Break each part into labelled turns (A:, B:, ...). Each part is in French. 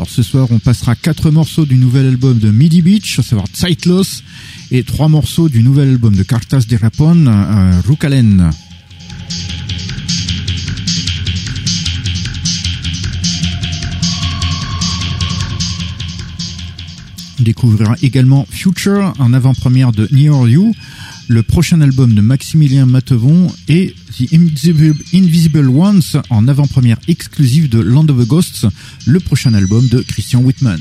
A: Alors ce soir, on passera quatre morceaux du nouvel album de Midi Beach, à savoir Zeitlos, et trois morceaux du nouvel album de Cartas de Rapon, euh, Rukalen. On découvrira également Future, en avant-première de Near You, le prochain album de Maximilien Matevon et The Invisible, Invisible Ones en avant-première exclusive de Land of the Ghosts, le prochain album de Christian Whitman.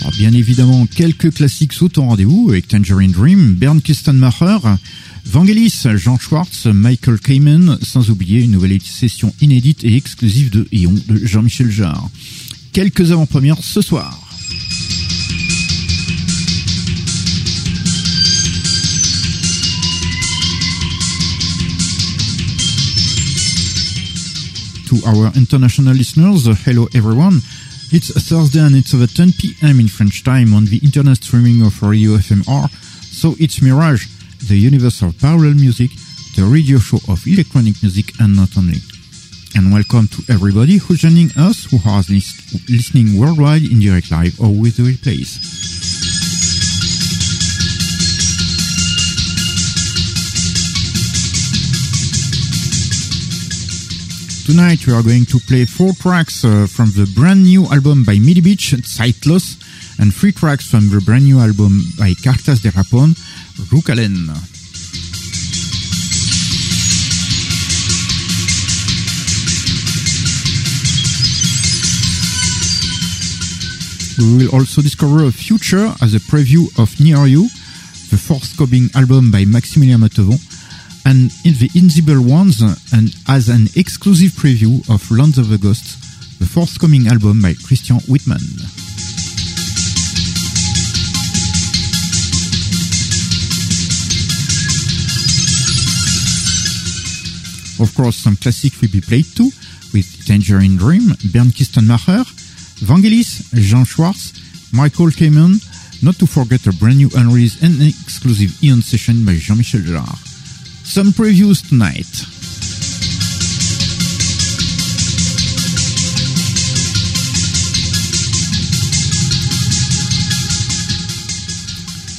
A: Alors, bien évidemment, quelques classiques sautent au rendez-vous avec Tangerine Dream, Bernd Kistenmacher, Vangelis, Jean Schwartz, Michael Kamen, sans oublier une nouvelle session inédite et exclusive de Eon de Jean-Michel Jarre. Quelques avant-premières ce soir. To our international listeners, hello everyone. It's Thursday and it's over 10 p.m. in French time on the internet streaming of Radio FMR. So it's Mirage, the universe of parallel music, the radio show of electronic music and not only. And welcome to everybody who's joining us who are lis- listening worldwide in direct live or with the replays. Tonight we are going to play four tracks uh, from the brand new album by Midi Beach, Zeitlos, and three tracks from the brand new album by Cartas de Rapon, Rukalen. We will also discover a future as a preview of Near You, the forthcoming album by Maximilien Matevon, and in the Invisible Ones, and as an exclusive preview of Lands of the Ghosts, the forthcoming album by Christian Whitman. Of course, some classics will be played too, with Tangerine Dream, Bernd Kistenmacher, Vangelis, Jean Schwartz, Michael Kamen, not to forget a brand new unreleased and exclusive Eon session by Jean-Michel Jarre. Some previews tonight.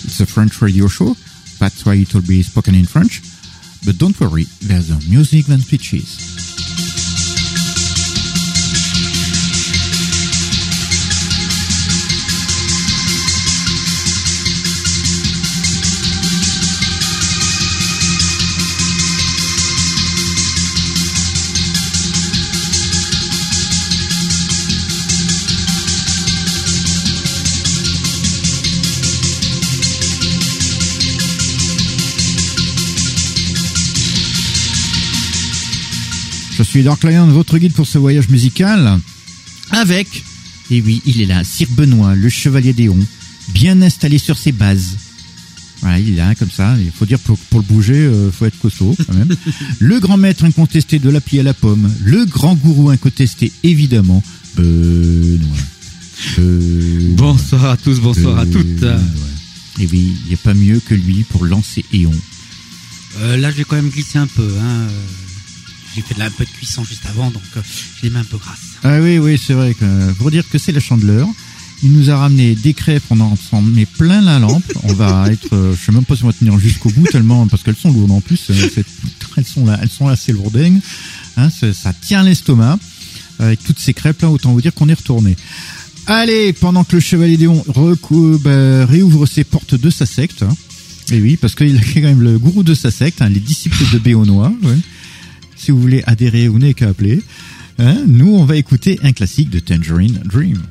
A: It's a French radio show, that's why it will be spoken in French. But don't worry, there's a music than speeches. Je suis Dark Lion, votre guide pour ce voyage musical, avec, et oui, il est là, Sir Benoît, le chevalier d'Éon, bien installé sur ses bases, Voilà, il est là comme ça. Il faut dire pour, pour le bouger, euh, faut être costaud quand même. le grand maître incontesté de l'appli à la pomme, le grand gourou incontesté évidemment, Benoît. Benoît.
B: Bonsoir à tous, bonsoir à toutes.
A: Et oui, il n'y a pas mieux que lui pour lancer Éon.
C: Euh, là, j'ai quand même glissé un peu. Hein. J'ai fait de la, un peu de cuisson juste avant, donc euh, j'ai les mains un peu grasses.
A: Ah oui, oui, c'est vrai. Que, pour dire que c'est la chandeleur, il nous a ramené des crêpes, on en s'en met plein la lampe. On va être, euh, je sais même pas si on va tenir jusqu'au bout tellement, parce qu'elles sont lourdes en plus. euh, elles sont là, elles sont assez lourdingues. Hein, ça, ça tient l'estomac. Avec toutes ces crêpes là, autant vous dire qu'on est retourné. Allez, pendant que le chevalier Déon bah, réouvre ses portes de sa secte. hein. Et oui, parce qu'il est quand même le gourou de sa secte, hein, les disciples de Béonois. ouais. Si vous voulez adhérer, vous n'avez qu'à appeler. Hein, nous, on va écouter un classique de Tangerine Dream.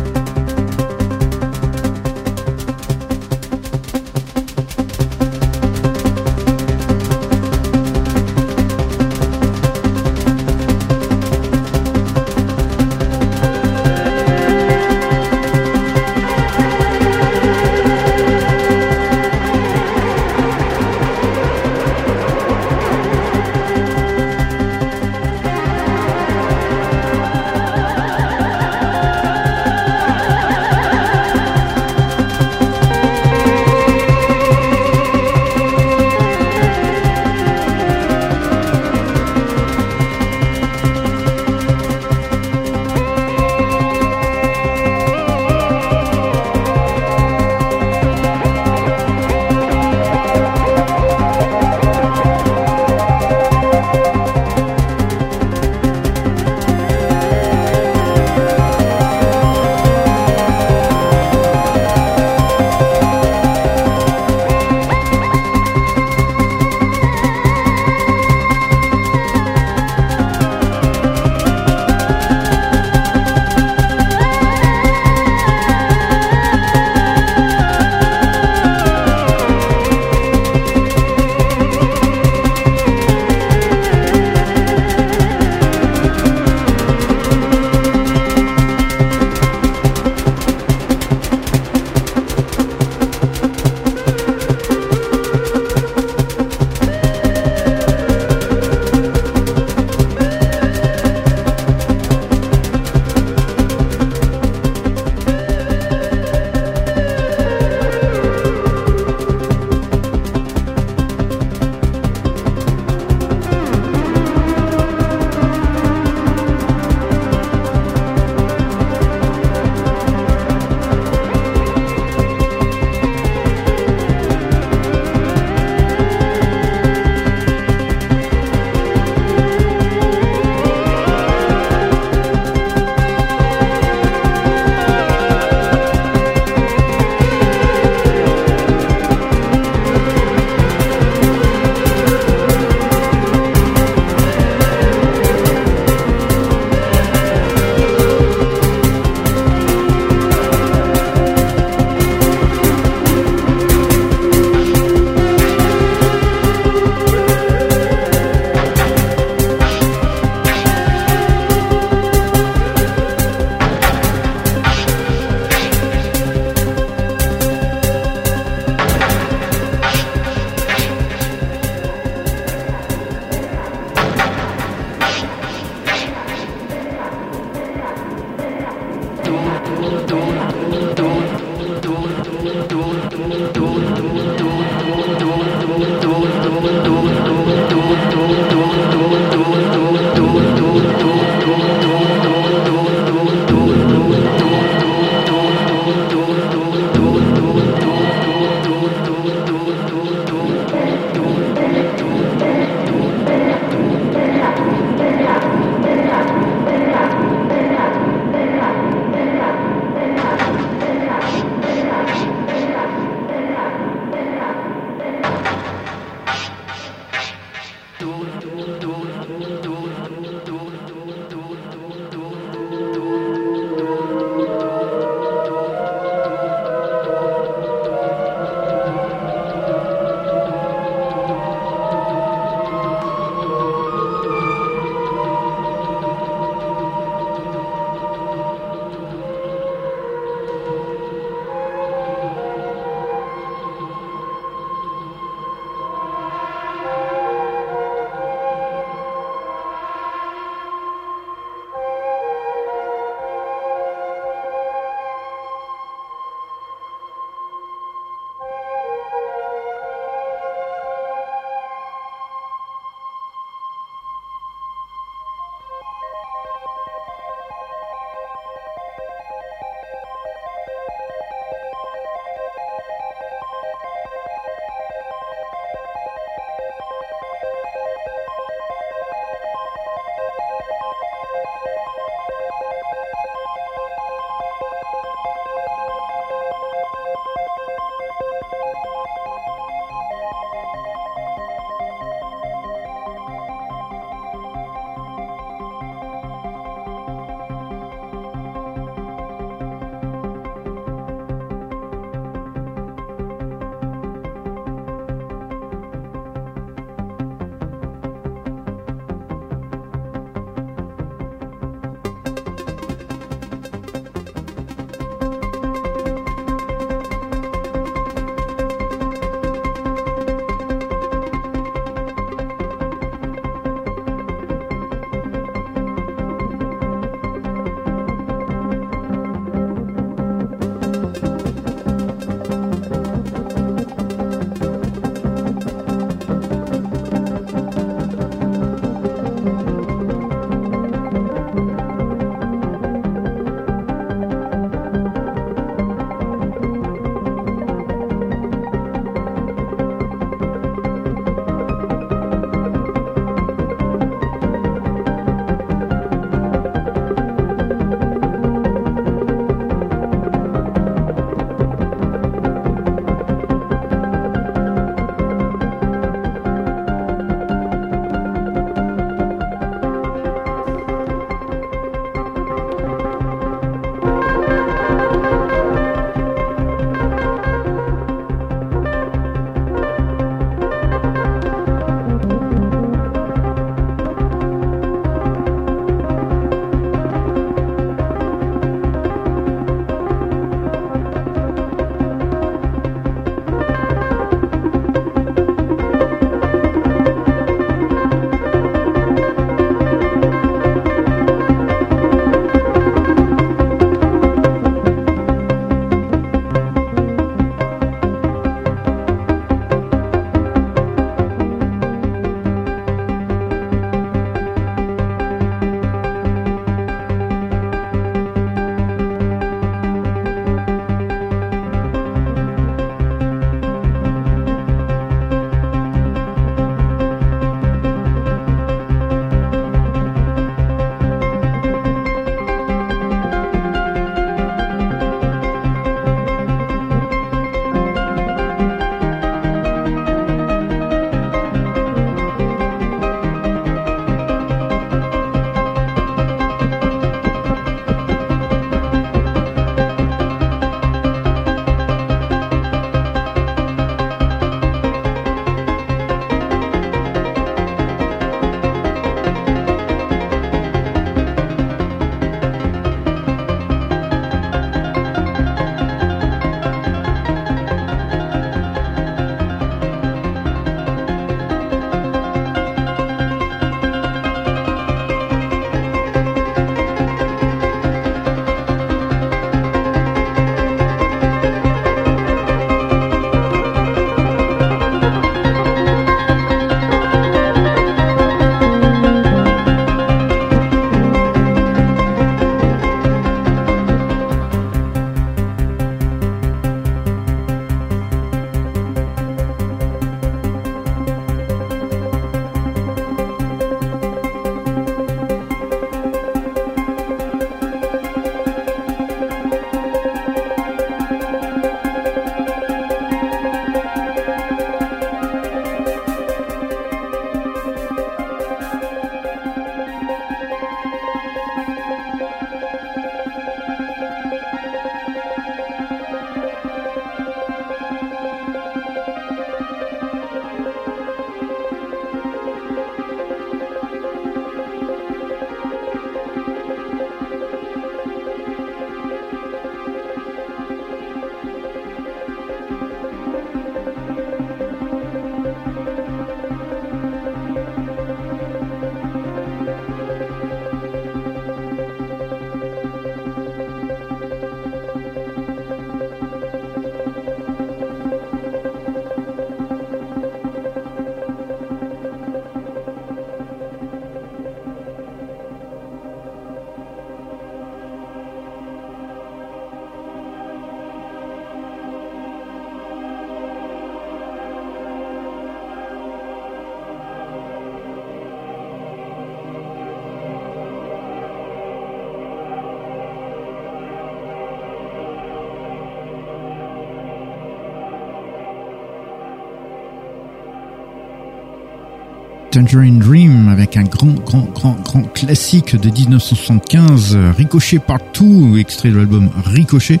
A: Tangerine Dream avec un grand, grand, grand, grand classique de 1975, Ricochet Part 2, extrait de l'album Ricochet.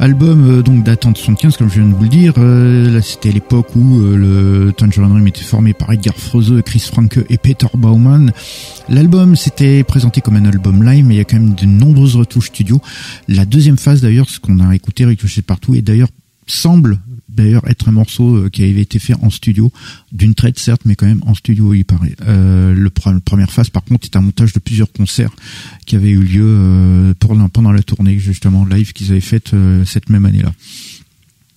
A: Album euh, donc datant de 75, comme je viens de vous le dire. Euh, c'était l'époque où euh, le Tangerine Dream était formé par Edgar Froese, Chris Franke et Peter Baumann. L'album s'était présenté comme un album live, mais il y a quand même de nombreuses retouches studio. La deuxième phase d'ailleurs, ce qu'on a écouté Ricochet Partout, est d'ailleurs semble d'ailleurs être un morceau euh, qui avait été fait en studio, d'une traite certes, mais quand même en studio il paraît. Euh, le la première phase par contre est un montage de plusieurs concerts qui avaient eu lieu euh, pendant la tournée justement live qu'ils avaient faite euh, cette même année-là.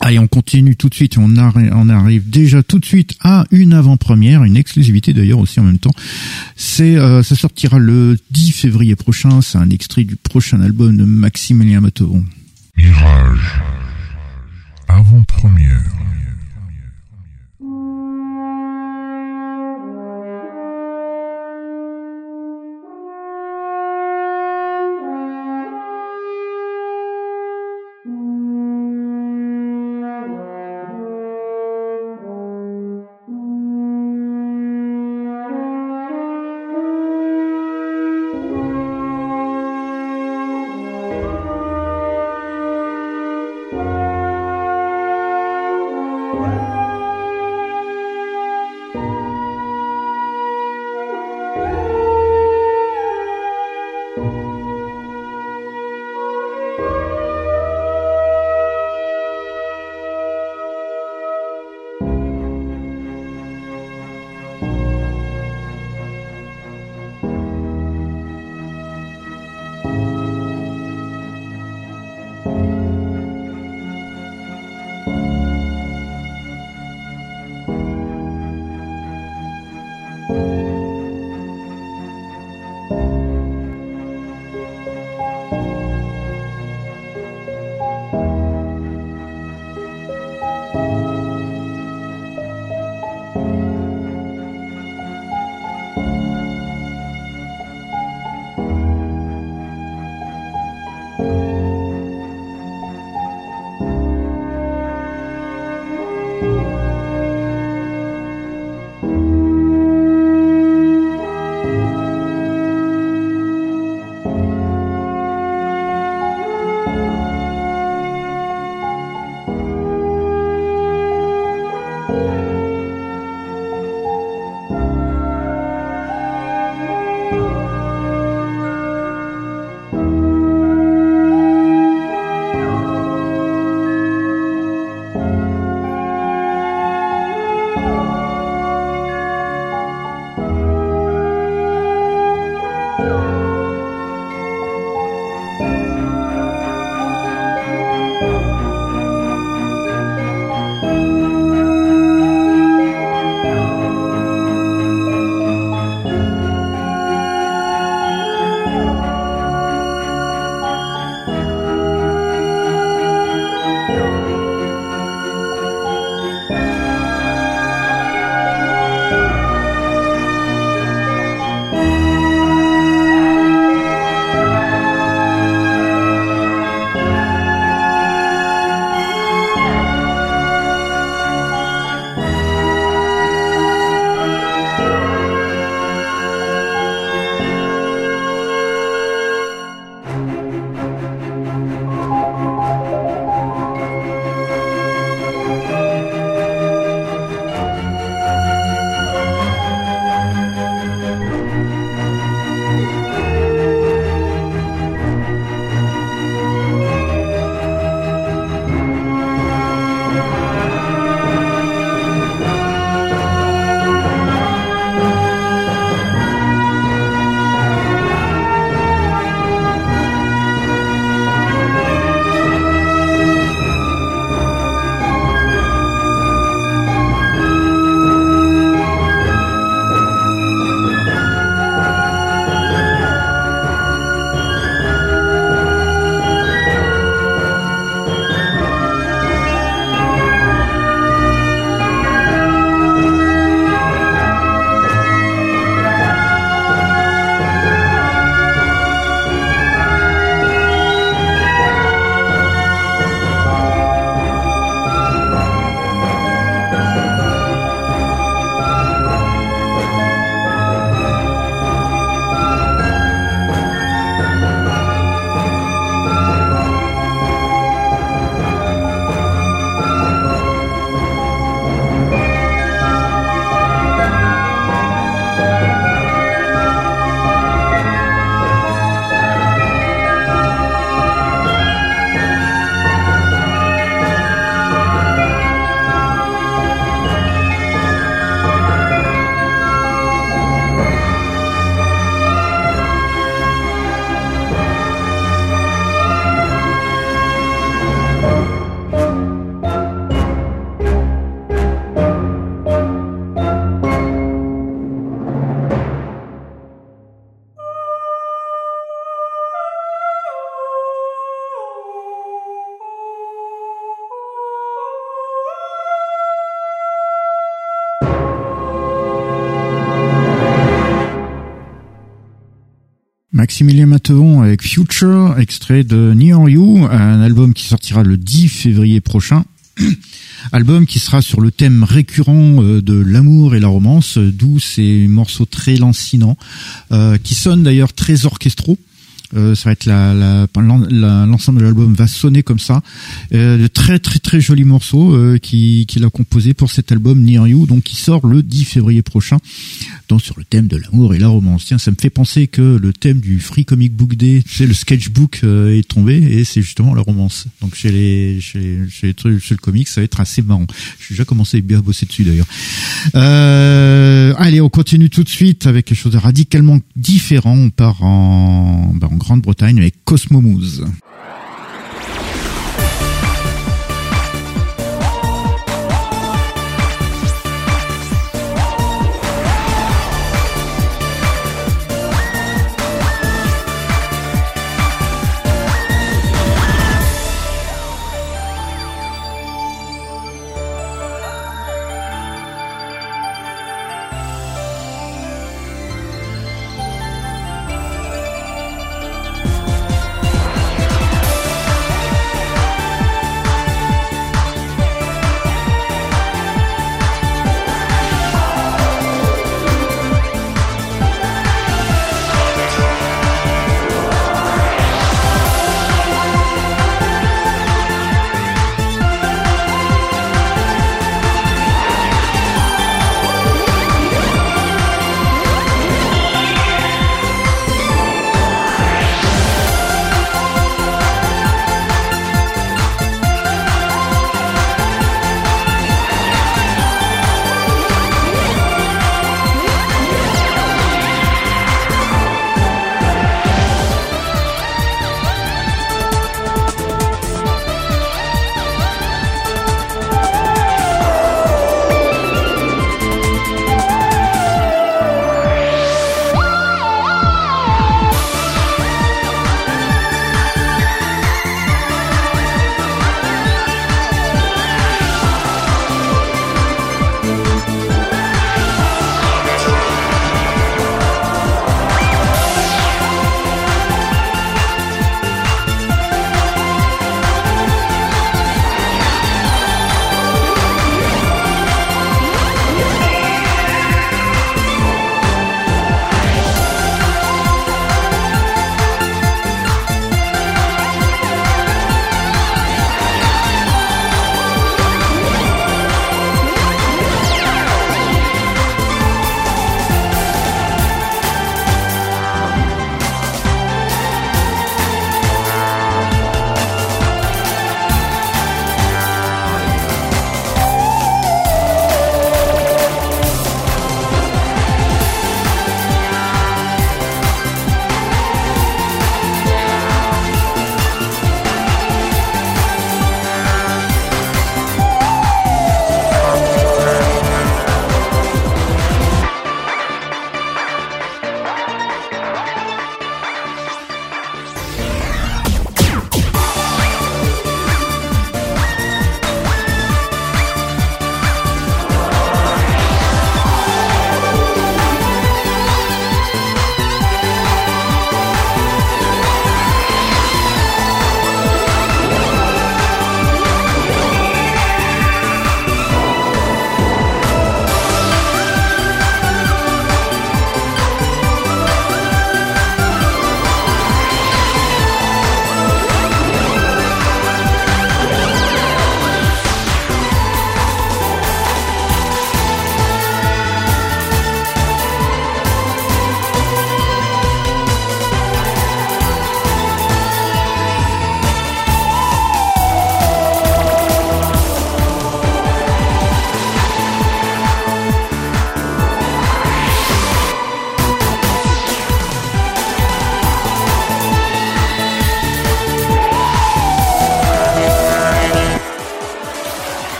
A: Allez, on continue tout de suite. On, on arrive déjà tout de suite à une avant-première, une exclusivité d'ailleurs aussi en même temps. C'est, ça sortira le 10 février prochain. C'est un extrait du prochain album de Maximilien Materon.
D: Mirage avant-première.
A: Extrait de Near You, un album qui sortira le 10 février prochain. album qui sera sur le thème récurrent euh, de l'amour et la romance, d'où ces morceaux très lancinants, euh, qui sonnent d'ailleurs très orchestraux. Euh, ça va être la, la, l'ensemble de l'album va sonner comme ça. De très très très jolis morceaux euh, qui qu'il a composé pour cet album Near You, donc qui sort le 10 février prochain, sur le thème de l'amour et la romance. Tiens, ça me fait penser que le thème du Free Comic Book Day, c'est le sketchbook euh, est tombé et c'est justement la romance. Donc chez les chez chez, les, chez le comics, ça va être assez marrant. J'ai déjà commencé à bien bosser dessus d'ailleurs. Euh, allez, on continue tout de suite avec quelque chose de radicalement différent. On part en, ben, en Grande-Bretagne avec Cosmomouze. Cosmomose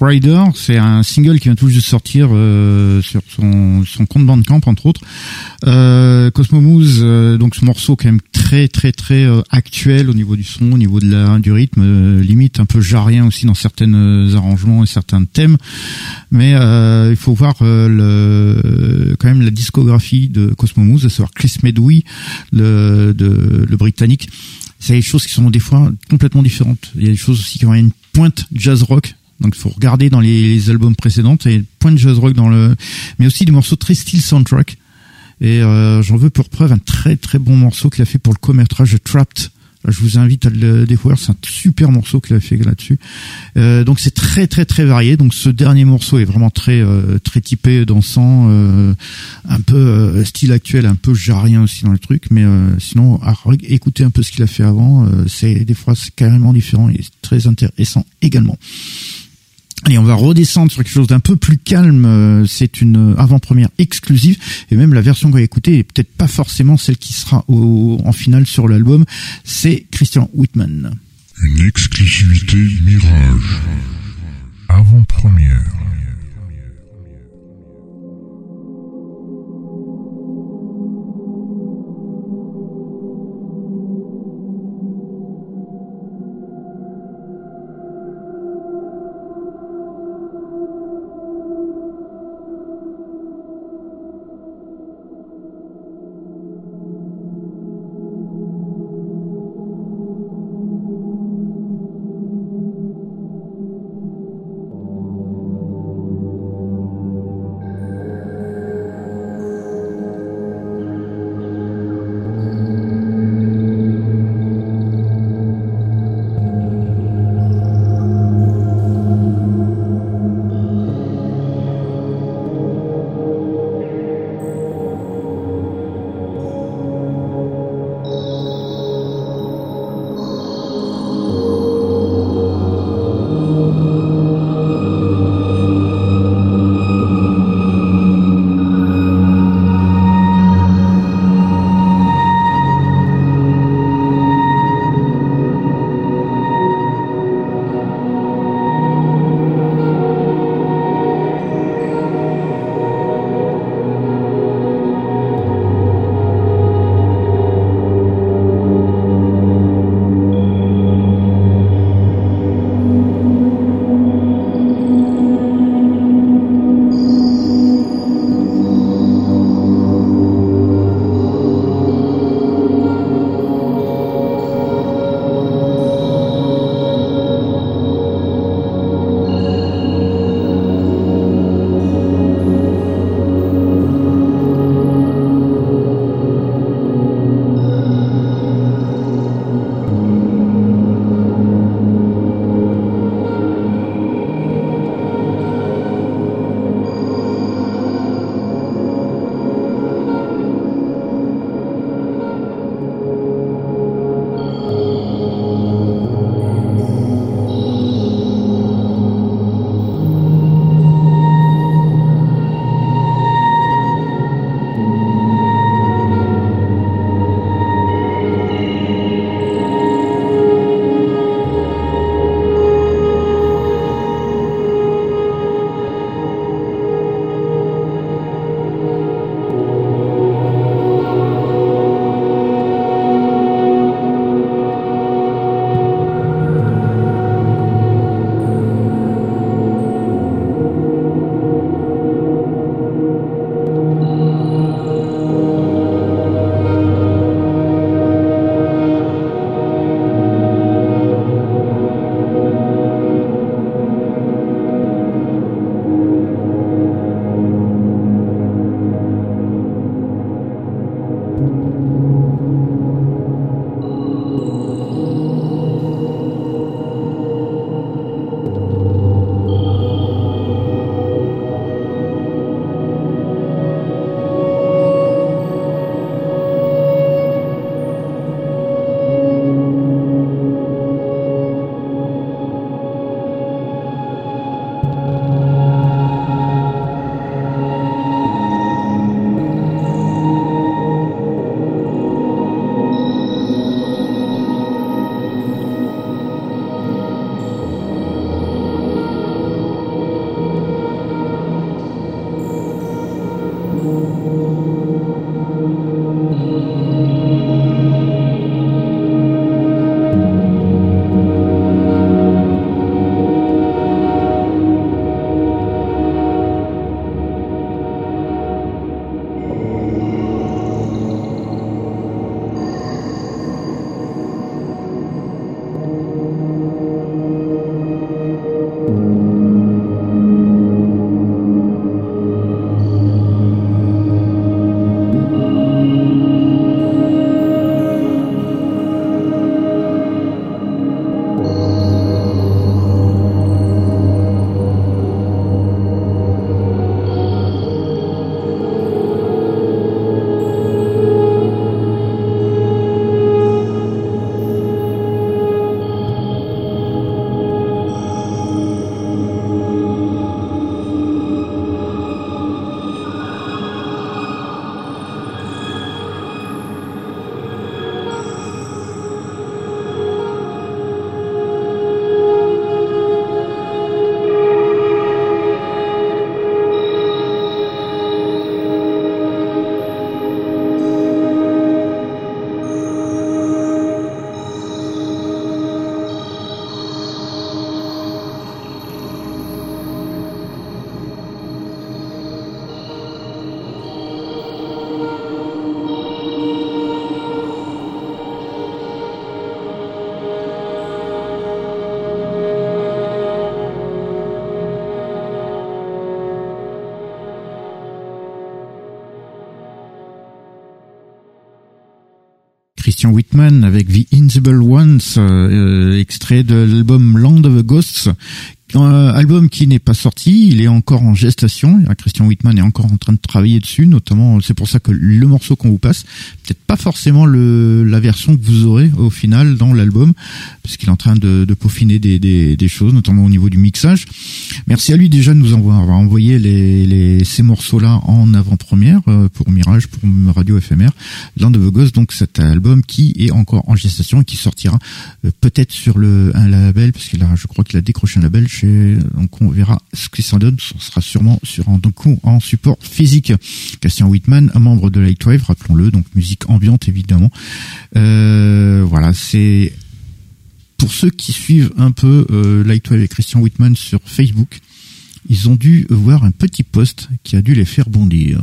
A: Rider. C'est un single qui vient tout juste de sortir euh, sur son, son compte Bandcamp entre autres. Euh, Cosmomose, euh, donc ce morceau quand même très très très euh, actuel au niveau du son, au niveau de la du rythme, euh, limite un peu jarrien aussi dans certains arrangements et certains thèmes. Mais il faut voir le quand même la discographie de Cosmomose, à savoir Chris Medwee, le, de, le britannique c'est des choses qui sont des fois complètement différentes. Il y a des choses aussi qui ont une pointe jazz rock. Donc il faut regarder dans les, albums précédents, a une pointe jazz rock dans le, mais aussi des morceaux très style soundtrack. Et euh, j'en veux pour preuve un très très bon morceau qu'il a fait pour le court-métrage Trapped je vous invite à le découvrir, c'est un super morceau qu'il a fait là-dessus. Euh, donc c'est très très très varié. Donc ce dernier morceau est vraiment très euh, très typé dansant, euh, un peu euh, style actuel, un peu jarrien aussi dans le truc. Mais euh, sinon, à écouter un peu ce qu'il a fait avant, c'est des fois c'est carrément différent et très intéressant également. Allez, on va redescendre sur quelque chose d'un peu plus calme. Euh, c'est une avant-première exclusive et même la version qu'on va écouter est peut-être pas forcément celle qui sera en finale sur l'album. C'est Christian Whitman.
D: Une exclusivité Mirage. Avant-première.
A: Avec The Invisible Ones, euh, extrait de l'album Land of the Ghosts, un album qui n'est pas sorti, il est encore en gestation. Christian Whitman est encore en train de travailler dessus, notamment. C'est pour ça que le morceau qu'on vous passe, peut-être pas forcément le, la version que vous aurez au final dans l'album, parce qu'il est en train de, de peaufiner des, des, des, choses, notamment au niveau du mixage. Merci à lui déjà de nous avoir envoyé les, les, ces morceaux-là en avant-première euh, pour Mirage, pour Radio FMR, Land of the Ghost, donc cet album qui est encore en gestation et qui sortira euh, peut-être sur le un label, parce qu'il a, je crois qu'il a décroché un label donc on verra ce qui s'en donne. Ce sera sûrement en support physique. Christian Whitman, un membre de Lightwave, rappelons-le, donc musique ambiante évidemment. Euh, voilà, c'est pour ceux qui suivent un peu euh, Lightwave et Christian Whitman sur Facebook, ils ont dû voir un petit post qui a dû les faire bondir.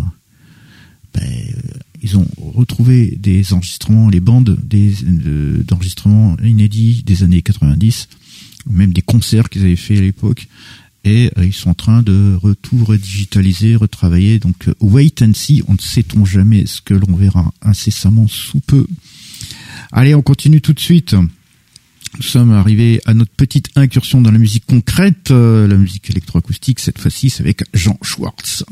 A: Ben, euh, ils ont retrouvé des enregistrements, les bandes des d'enregistrements inédits des années 90 même des concerts qu'ils avaient fait à l'époque. Et euh, ils sont en train de tout redigitaliser, retravailler. Donc, euh, wait and see. On ne sait-on jamais ce que l'on verra incessamment sous peu. Allez, on continue tout de suite. Nous sommes arrivés à notre petite incursion dans la musique concrète, euh, la musique électroacoustique. Cette fois-ci, c'est avec Jean Schwartz.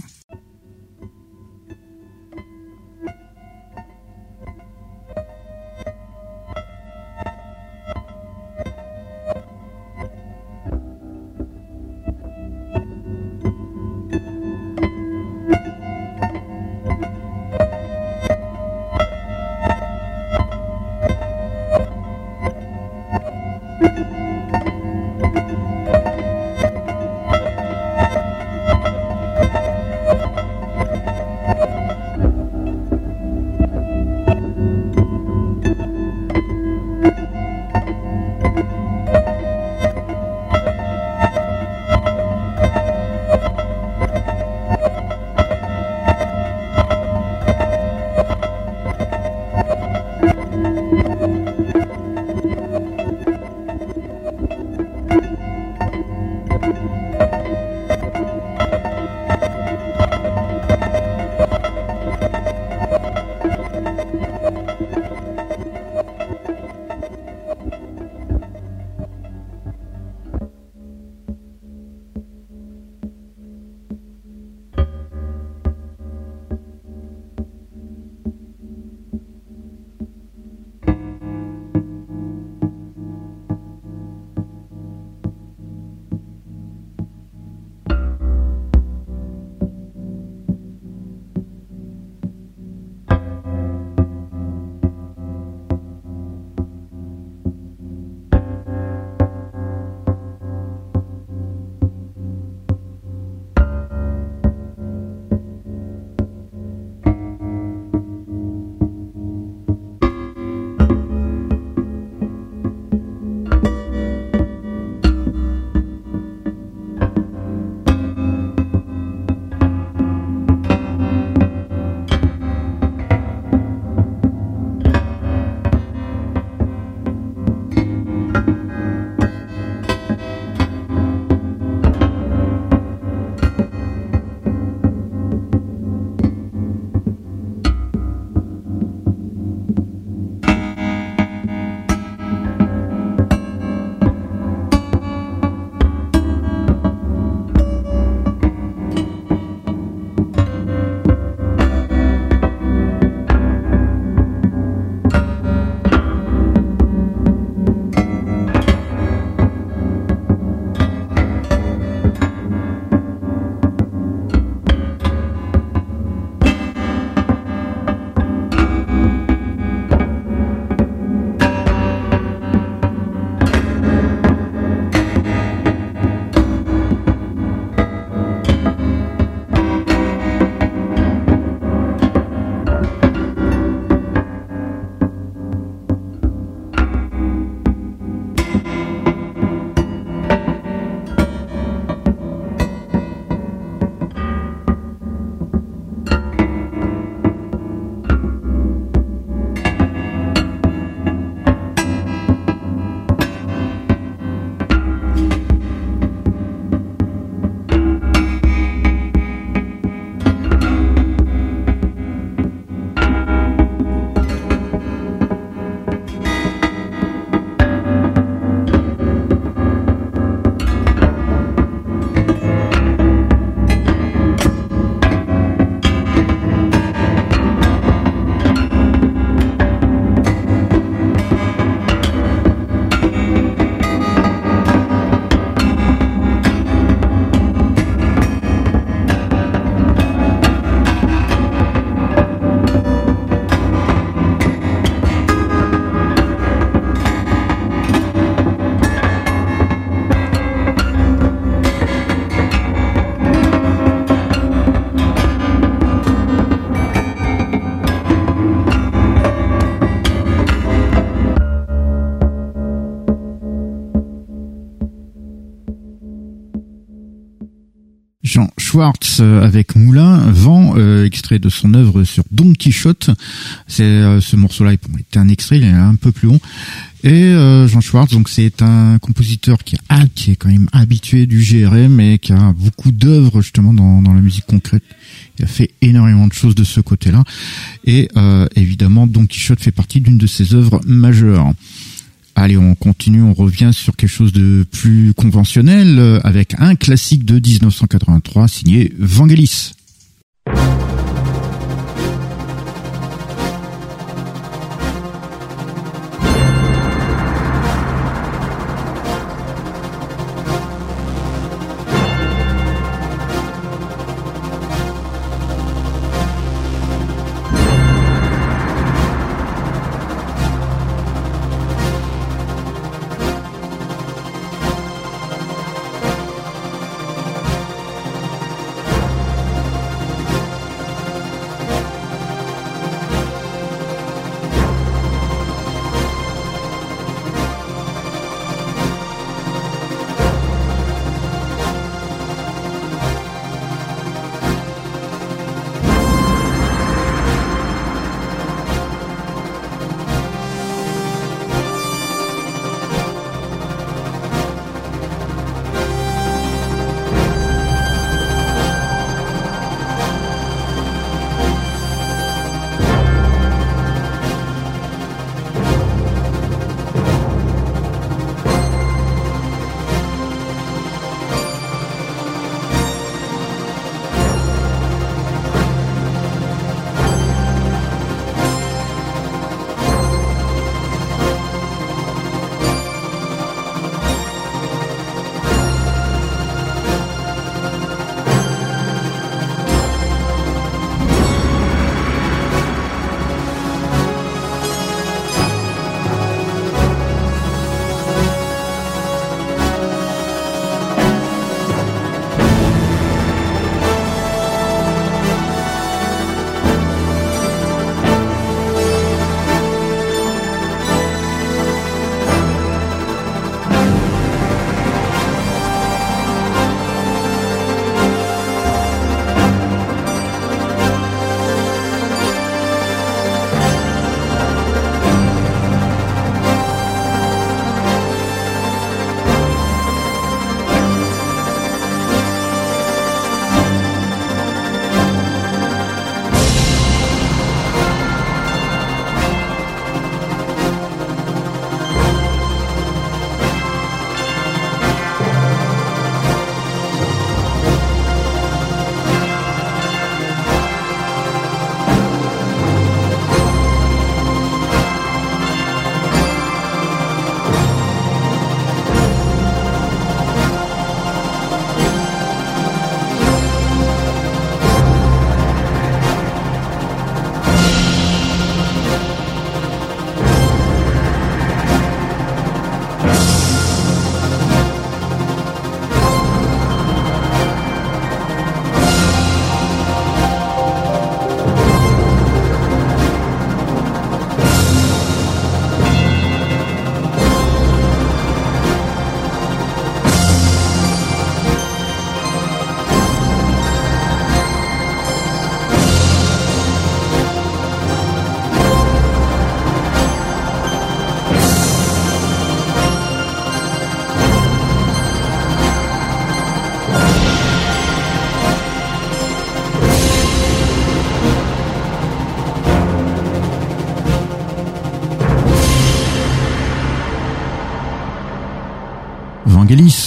A: Schwartz avec Moulin, Vent, extrait de son œuvre sur Don Quichotte. C'est ce morceau-là est un extrait, il est un peu plus long. Et Jean Schwartz, donc c'est un compositeur qui, qui est quand même habitué du GRM et qui a beaucoup d'œuvres justement dans, dans la musique concrète. Il a fait énormément de choses de ce côté-là. Et euh, évidemment, Don Quichotte fait partie d'une de ses œuvres majeures. Allez, on continue, on revient sur quelque chose de plus conventionnel euh, avec un classique de 1983 signé Vangelis.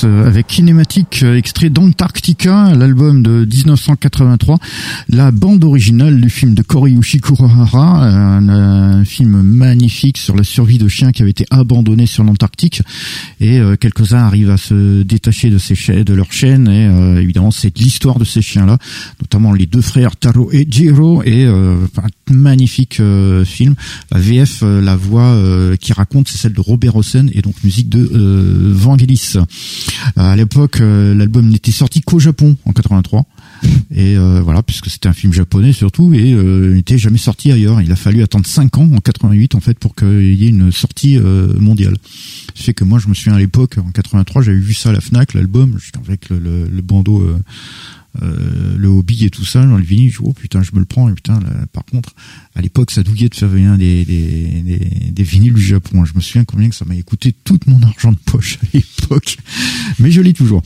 A: Avec Kinématique, euh, extrait d'Antarctica, l'album de 1983, la bande originale du film de Koriyushi Kurohara, un, film magnifique sur la survie de chiens qui avaient été abandonnés sur l'Antarctique et euh, quelques-uns arrivent à se détacher de, ces de leur chaîne et évidemment c'est l'histoire de ces chiens-là, notamment les deux frères Taro et Jiro et un magnifique film. La VF, la voix qui raconte, c'est celle de Robert Rosen et donc musique de Vangelis. Euh, à l'époque, euh, l'album n'était sorti qu'au Japon en 83. Et euh, voilà, puisque c'était un film japonais surtout, et il n'était jamais sorti ailleurs. Il a fallu attendre 5 ans, en 88 en fait, pour qu'il y ait une sortie mondiale. Ce fait que moi, je me souviens à l'époque, en 83, j'avais vu ça à la Fnac, l'album, avec le, le, bandeau euh, le hobby et tout ça, dans le vinyle, je dis, oh putain, je me le prends. Et putain, par contre, à l'époque, ça douillait de faire venir des, des, des, vinyles du Japon. Je me souviens combien que ça m'a coûté tout mon argent de poche à l'époque. Mais je lis toujours.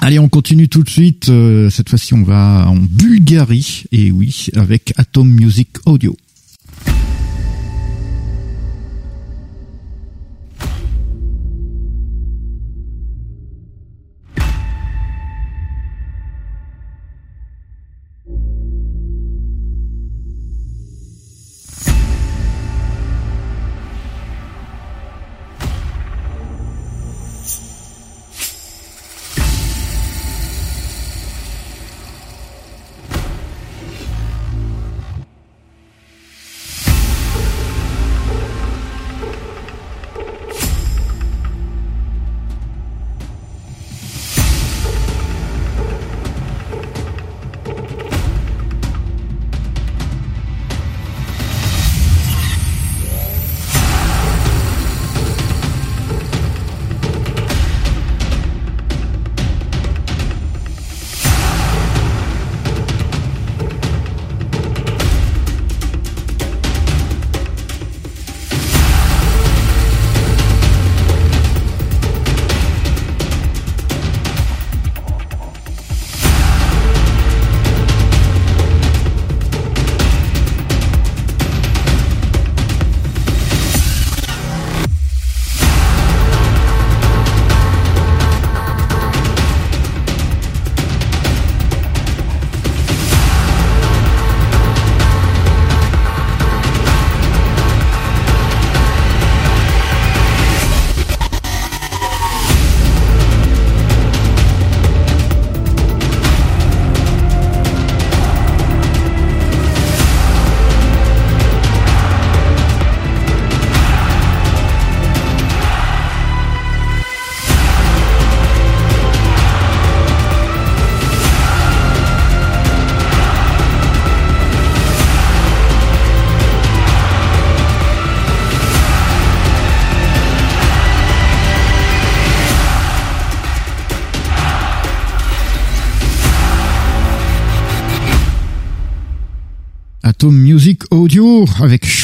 A: Allez, on continue tout de suite. Euh, cette fois-ci, on va en Bulgarie. Et oui, avec Atom Music Audio.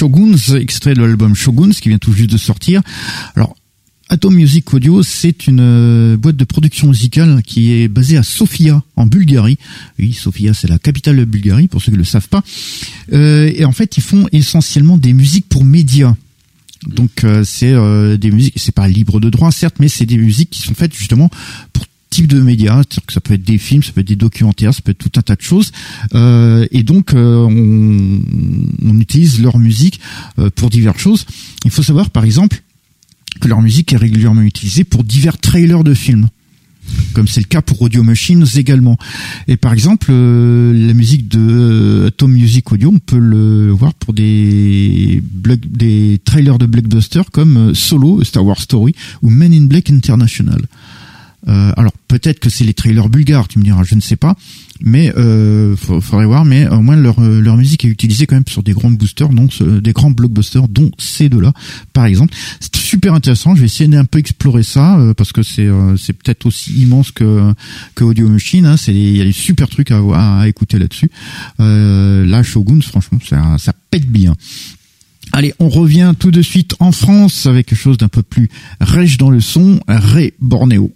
A: Shoguns, extrait de l'album Shoguns qui vient tout juste de sortir. Alors, Atom Music Audio, c'est une euh, boîte de production musicale qui est basée à Sofia, en Bulgarie. Oui, Sofia, c'est la capitale de Bulgarie, pour ceux qui ne le savent pas. Euh, et en fait, ils font essentiellement des musiques pour médias. Donc euh, c'est des musiques, c'est pas libre de droit certes, mais c'est des musiques qui sont faites justement pour type de médias, c'est-à-dire que ça peut être des films, ça peut être des documentaires, ça peut être tout un tas de choses. Euh, et donc, euh, on, on, utilise leur musique euh, pour diverses choses. Il faut savoir, par exemple, que leur musique est régulièrement utilisée pour divers trailers de films comme c'est le cas pour Audio Machines également. Et par exemple, euh, la musique de Atom Music Audio, on peut le voir pour des des trailers de blockbusters comme Solo, Star Wars Story ou Men in Black International. Euh, alors peut-être que c'est les trailers bulgares, tu me diras, je ne sais pas, mais euh, faudrait voir. Mais au moins leur euh, leur musique est utilisée quand même sur des grands boosters, donc des grands blockbusters, dont ces deux-là, par exemple. C'est super intéressant. Je vais essayer d'un peu explorer ça euh, parce que c'est peut-être aussi immense que que Audio Machine. Hein. C'est il y a des super trucs à, écouter là-dessus. Là, Shogun, franchement, ça, ça pète bien. Allez, on revient tout de suite en France avec quelque chose d'un peu plus rêche dans le son, Ray Bornéo.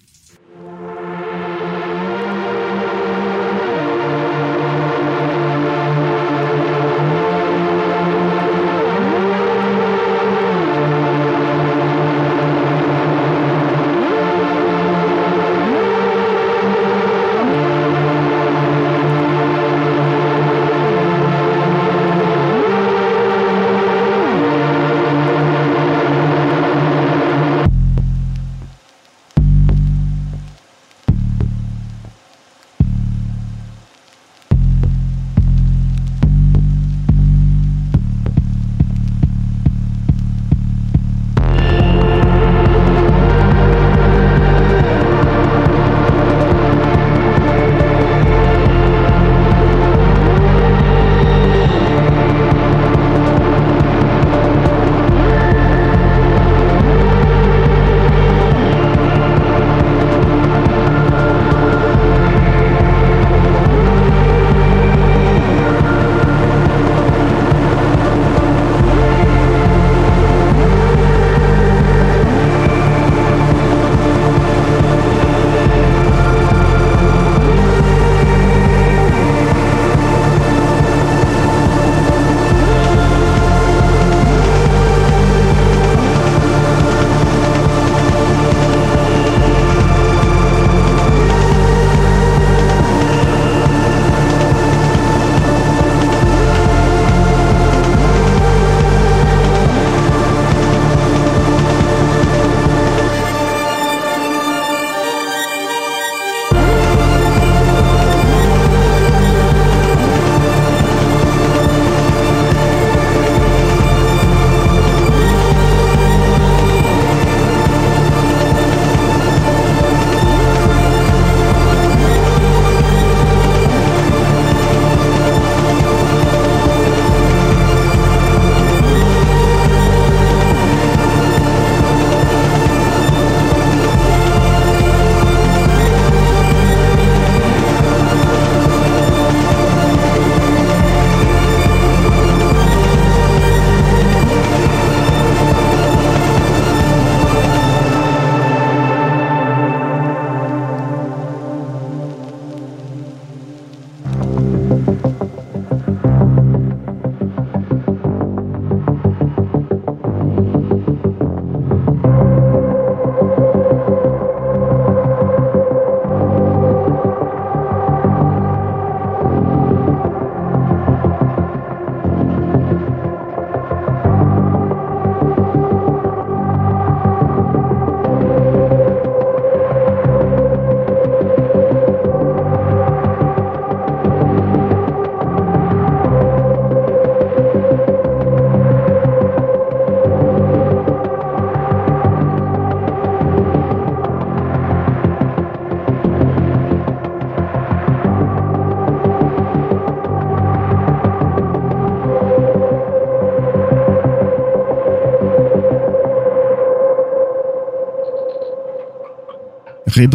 A: Ray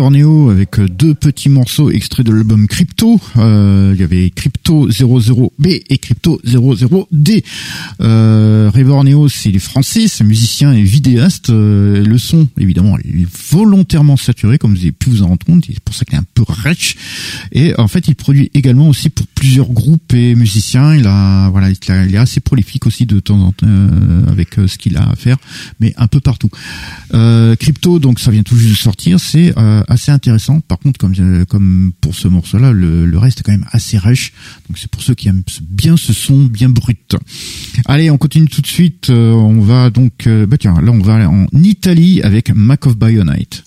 A: avec deux petits morceaux extraits de l'album Crypto. Euh, il y avait Crypto 00B et Crypto 00D. Euh, Ray c'est les Français, c'est musicien et vidéaste. Euh, le son, évidemment, il est volontairement saturé, comme vous avez pu vous en rendre compte. C'est pour ça qu'il est un peu rich. Et en fait, il produit également aussi pour plusieurs groupes et musiciens. Il a, voilà, il, est assez prolifique aussi de temps en temps euh, avec euh, ce qu'il a à faire, mais un peu partout. Euh, Crypto, donc ça vient tout juste de sortir, c'est euh, assez intéressant. Par contre, comme euh, comme pour ce morceau-là, le, reste est quand même assez rêche. Donc c'est pour ceux qui aiment bien ce son bien brut. Allez, on continue tout de suite. on va donc, bah tiens, là on va en Italie avec Mac of Bionite.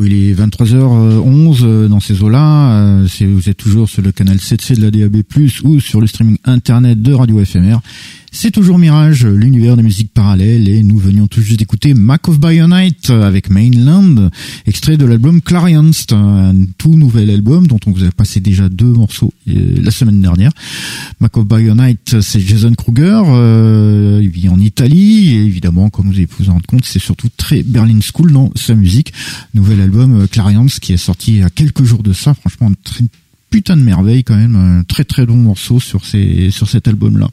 A: Oui, il est 23h11 euh, dans ces eaux-là. Euh, vous êtes toujours sur le canal 7C de la DAB+, ou sur le streaming internet de Radio FMR. C'est toujours Mirage, l'univers de musique parallèle, et nous venions tout juste d'écouter Mac of Night avec Mainland, extrait de l'album Clarion, un tout nouvel album dont on vous a passé déjà deux morceaux euh, la semaine dernière. Mac of c'est Jason Kruger, euh, il vit en Italie, et évidemment, comme vous avez pu vous en rendre compte, c'est surtout très Berlin School dans sa musique. Nouvel album euh, Clarion qui est sorti il y a quelques jours de ça, franchement très putain de merveille quand même, un très très bon morceau sur ces sur cet album là.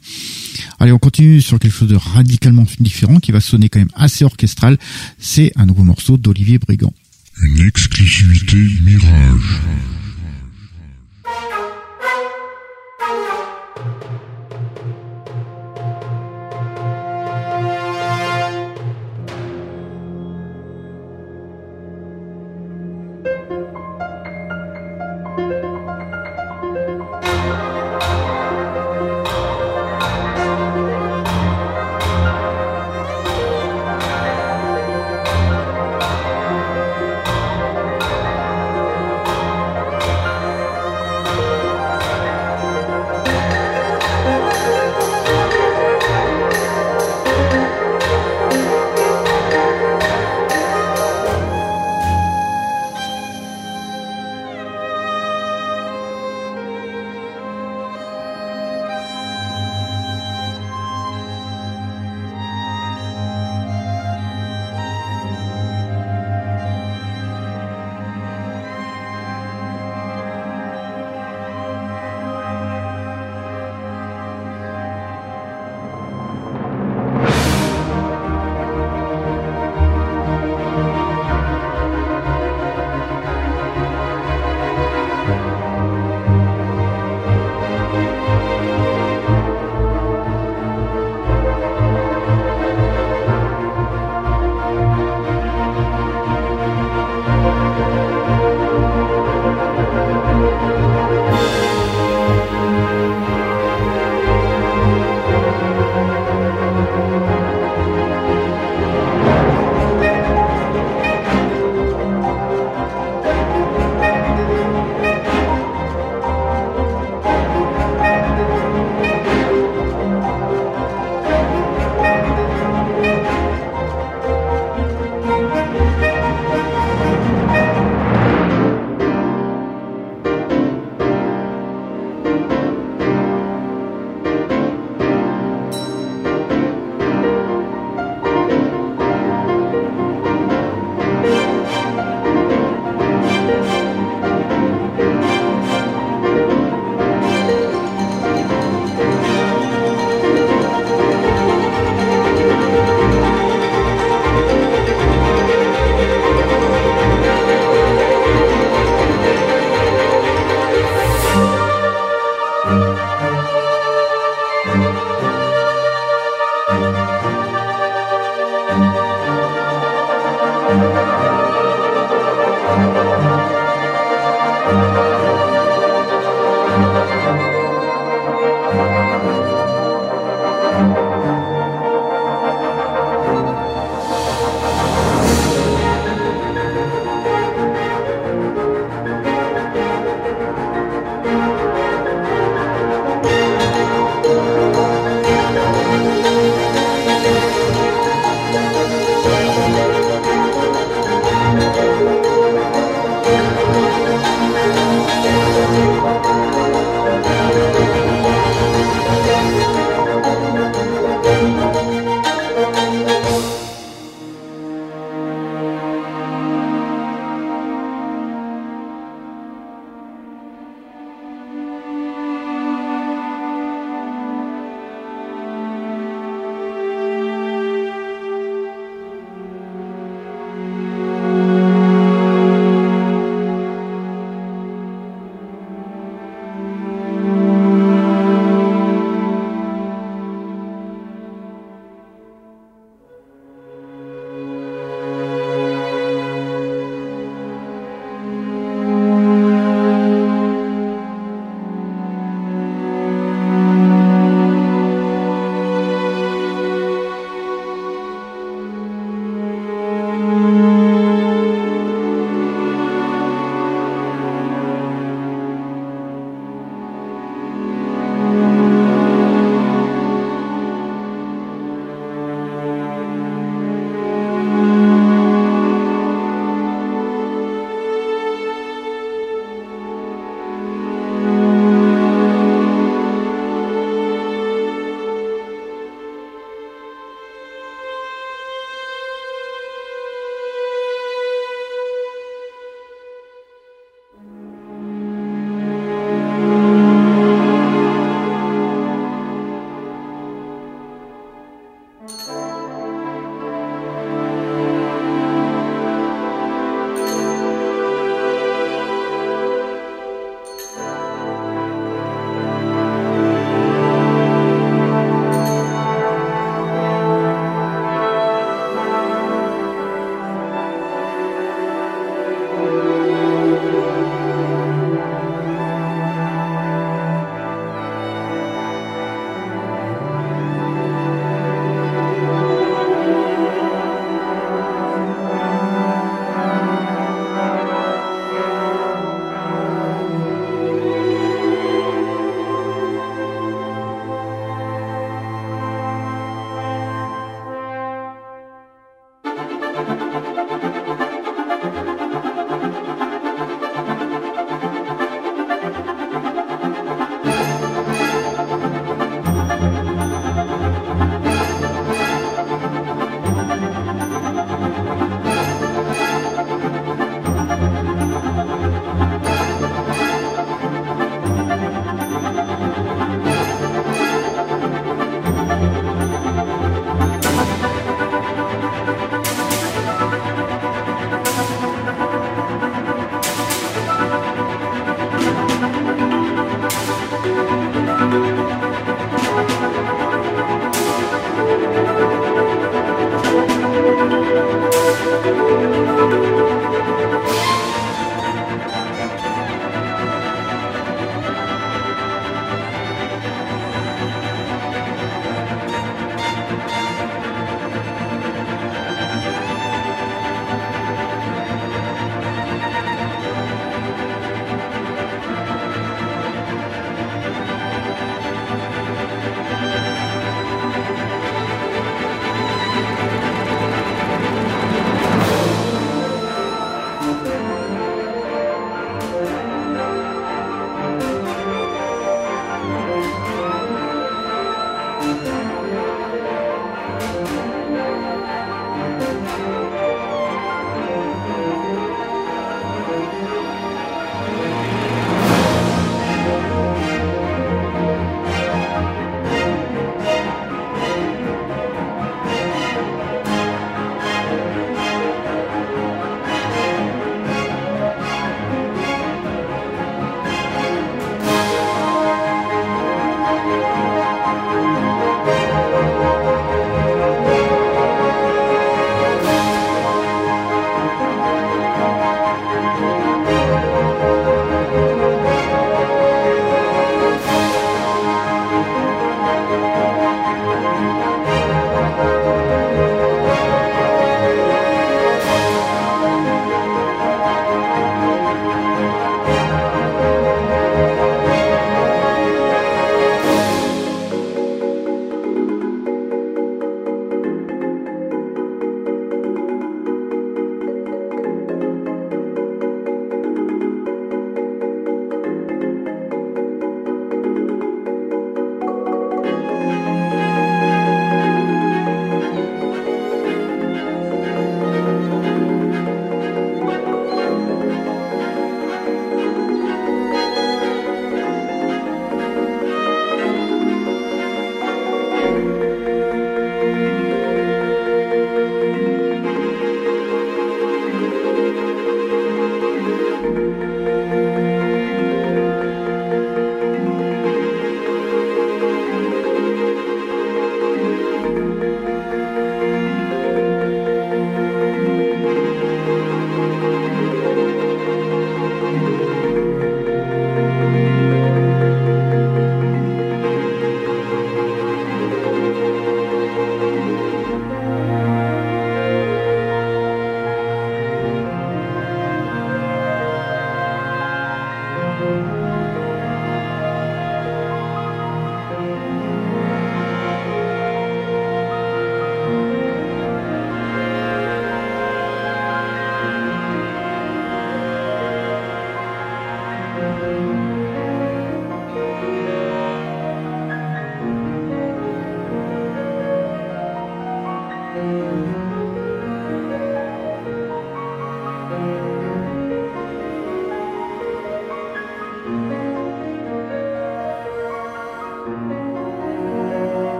A: Allez, on continue sur quelque chose de radicalement différent qui va sonner quand même assez orchestral. C'est un nouveau morceau d'Olivier Brigand.
D: Une exclusivité Mirage.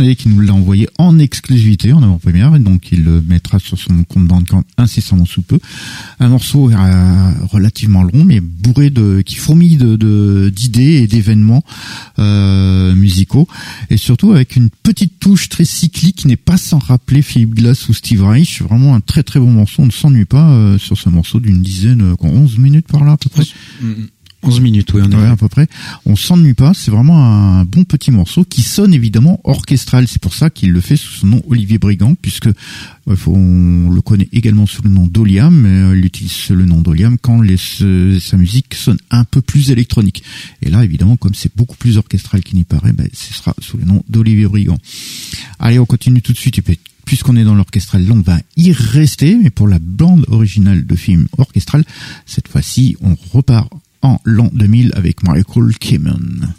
A: Et qui nous l'a envoyé en exclusivité en avant-première, et donc il le mettra sur son compte Bandcamp incessamment sous peu. Un morceau relativement long, mais bourré de qui fourmille de d'idées et d'événements musicaux, et surtout avec une petite touche très cyclique qui n'est pas sans rappeler Philippe Glass ou Steve Reich. Vraiment un très très bon morceau. On ne s'ennuie pas sur ce morceau d'une dizaine, 11 minutes par là à peu près.
B: 11 minutes, oui, on
A: est à peu près. On s'ennuie pas, c'est vraiment un bon petit morceau qui sonne évidemment orchestral. C'est pour ça qu'il le fait sous son nom Olivier Brigand, puisque on le connaît également sous le nom d'Oliam, mais il utilise le nom d'Oliam quand les, sa musique sonne un peu plus électronique. Et là, évidemment, comme c'est beaucoup plus orchestral qu'il n'y paraît, ben, ce sera sous le nom d'Olivier Brigand. Allez, on continue tout de suite. Puisqu'on est dans l'orchestral, on va y rester, mais pour la bande originale de film orchestral, cette fois-ci, on repart en l'an 2000 avec Michael Kamen.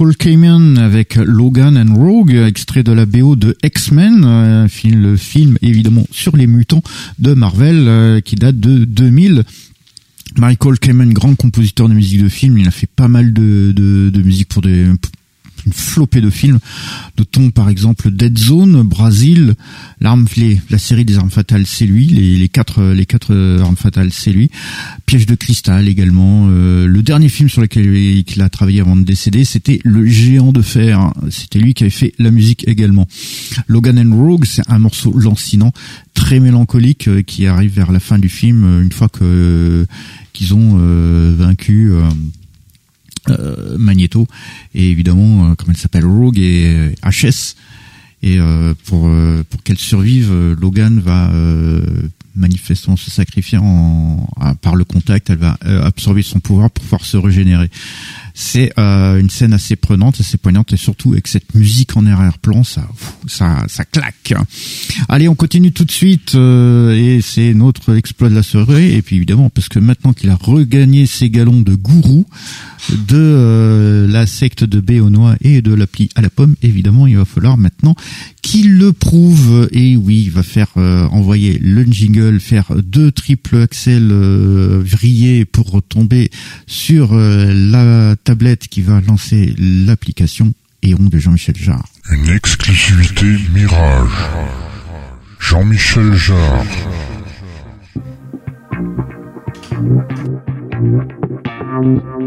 A: Michael Kamen avec Logan and Rogue, extrait de la BO de X-Men, film, le film évidemment sur les mutants de Marvel euh, qui date de 2000. Michael Kamen, grand compositeur de musique de film, il a fait pas mal de musique pour des une flopée de films. Notons par exemple Dead Zone, Brasil, l'arme, la série des armes fatales, c'est lui. Les, quatre, les quatre armes fatales, c'est lui. Piège de cristal également. Euh, le dernier film sur lequel il a travaillé avant de décéder, c'était Le Géant de fer. C'était lui qui avait fait la musique également. Logan and Rogue, c'est un morceau lancinant, très mélancolique, euh, qui arrive vers la fin du film, euh, une fois que qu'ils ont vaincu. Euh, Magneto. Et évidemment euh, comme elle s'appelle Rogue et HS et euh, pour pour qu'elle survive Logan va manifestement se sacrifier en, par le contact. Elle va absorber son pouvoir pour pouvoir se régénérer. C'est une scène assez prenante, assez poignante. Et surtout avec cette musique en arrière-plan, ça, ça, ça claque. Allez, on continue tout de suite et c'est notre exploit de la soirée. Et puis évidemment, parce que maintenant qu'il a regagné ses galons de gourou, de euh, la secte de Béonois et de l'appli à la pomme, évidemment, il va falloir maintenant qu'il le prouve. Et oui, il va faire euh, envoyer le jingle, faire deux triple axel euh, vrillés pour retomber sur la tablette qui va lancer l'application Eon de Jean-Michel Jarre.
D: Une exclusivité Mirage. Jean-Michel Jarre.
A: Um,